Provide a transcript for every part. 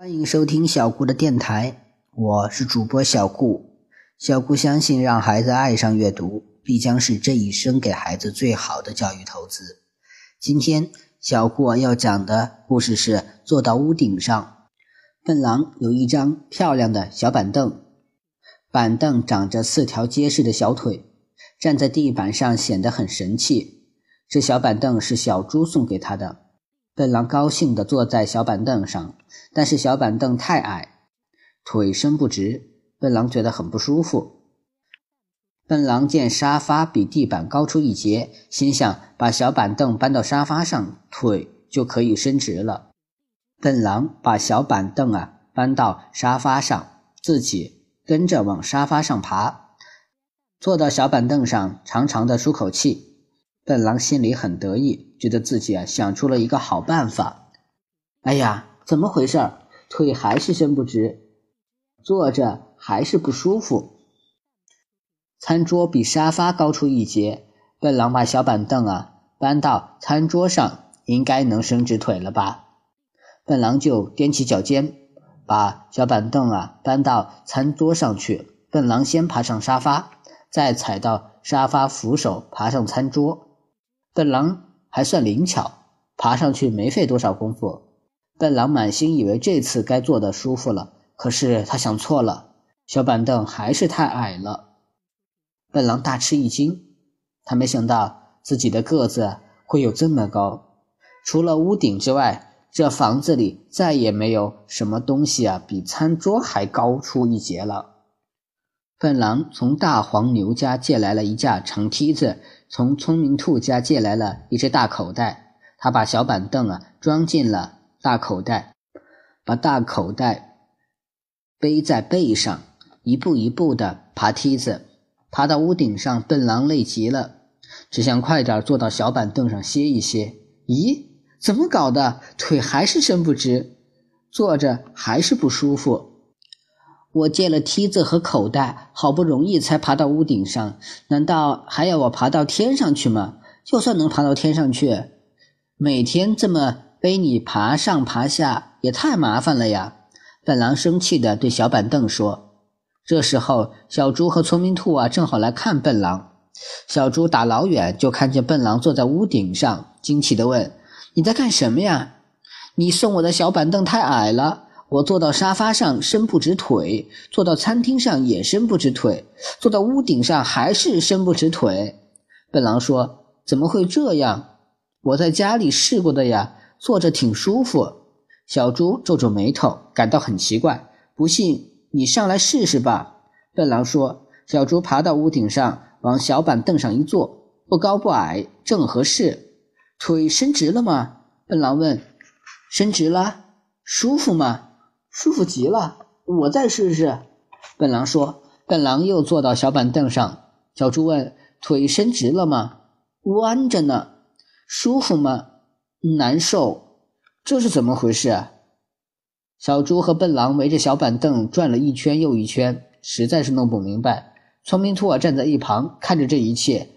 欢迎收听小顾的电台，我是主播小顾。小顾相信，让孩子爱上阅读，必将是这一生给孩子最好的教育投资。今天，小顾要讲的故事是：坐到屋顶上。笨狼有一张漂亮的小板凳，板凳长着四条结实的小腿，站在地板上显得很神气。这小板凳是小猪送给他的。笨狼高兴地坐在小板凳上，但是小板凳太矮，腿伸不直，笨狼觉得很不舒服。笨狼见沙发比地板高出一截，心想把小板凳搬到沙发上，腿就可以伸直了。笨狼把小板凳啊搬到沙发上，自己跟着往沙发上爬，坐到小板凳上，长长的舒口气。笨狼心里很得意，觉得自己啊想出了一个好办法。哎呀，怎么回事？腿还是伸不直，坐着还是不舒服。餐桌比沙发高出一截，笨狼把小板凳啊搬到餐桌上，应该能伸直腿了吧？笨狼就踮起脚尖，把小板凳啊搬到餐桌上去。笨狼先爬上沙发，再踩到沙发扶手，爬上餐桌。笨狼还算灵巧，爬上去没费多少功夫。笨狼满心以为这次该坐得舒服了，可是他想错了，小板凳还是太矮了。笨狼大吃一惊，他没想到自己的个子会有这么高。除了屋顶之外，这房子里再也没有什么东西啊比餐桌还高出一截了。笨狼从大黄牛家借来了一架长梯子。从聪明兔家借来了一只大口袋，他把小板凳啊装进了大口袋，把大口袋背在背上，一步一步的爬梯子，爬到屋顶上。笨狼累极了，只想快点坐到小板凳上歇一歇。咦，怎么搞的？腿还是伸不直，坐着还是不舒服。我借了梯子和口袋，好不容易才爬到屋顶上，难道还要我爬到天上去吗？就算能爬到天上去，每天这么背你爬上爬下，也太麻烦了呀！笨狼生气地对小板凳说。这时候，小猪和聪明兔啊，正好来看笨狼。小猪打老远就看见笨狼坐在屋顶上，惊奇地问：“你在干什么呀？你送我的小板凳太矮了。”我坐到沙发上伸不直腿，坐到餐厅上也伸不直腿，坐到屋顶上还是伸不直腿。笨狼说：“怎么会这样？我在家里试过的呀，坐着挺舒服。”小猪皱皱眉头，感到很奇怪。不信你上来试试吧。笨狼说。小猪爬到屋顶上，往小板凳上一坐，不高不矮，正合适。腿伸直了吗？笨狼问。伸直了，舒服吗？舒服极了，我再试试。笨狼说。笨狼又坐到小板凳上。小猪问：“腿伸直了吗？”“弯着呢。”“舒服吗？”“难受。”“这是怎么回事？”小猪和笨狼围着小板凳转了一圈又一圈，实在是弄不明白。聪明兔儿站在一旁看着这一切，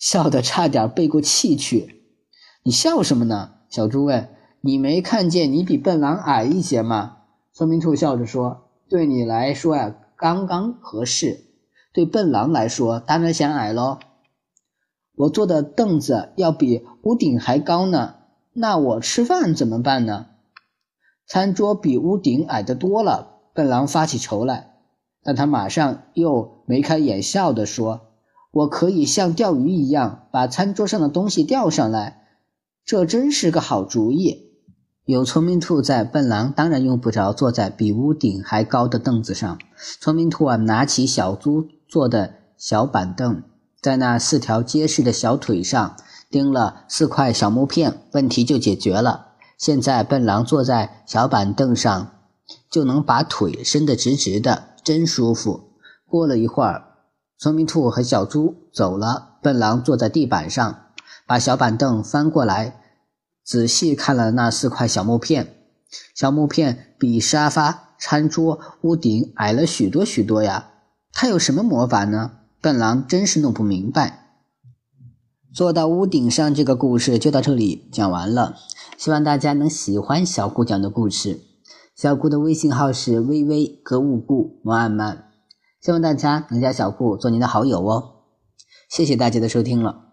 笑得差点背过气去。“你笑什么呢？”小猪问。“你没看见你比笨狼矮一些吗？”聪明兔笑着说：“对你来说呀，刚刚合适；对笨狼来说，当然显矮喽。我坐的凳子要比屋顶还高呢，那我吃饭怎么办呢？餐桌比屋顶矮得多了。”笨狼发起愁来，但他马上又眉开眼笑地说：“我可以像钓鱼一样，把餐桌上的东西钓上来，这真是个好主意。”有聪明兔在，笨狼当然用不着坐在比屋顶还高的凳子上。聪明兔啊，拿起小猪做的小板凳，在那四条结实的小腿上钉了四块小木片，问题就解决了。现在笨狼坐在小板凳上，就能把腿伸得直直的，真舒服。过了一会儿，聪明兔和小猪走了，笨狼坐在地板上，把小板凳翻过来。仔细看了那四块小木片，小木片比沙发、餐桌、屋顶矮了许多许多呀！它有什么魔法呢？笨狼真是弄不明白。坐到屋顶上，这个故事就到这里讲完了。希望大家能喜欢小顾讲的故事。小顾的微信号是微微格物顾摩安曼，希望大家能加小顾做您的好友哦。谢谢大家的收听了。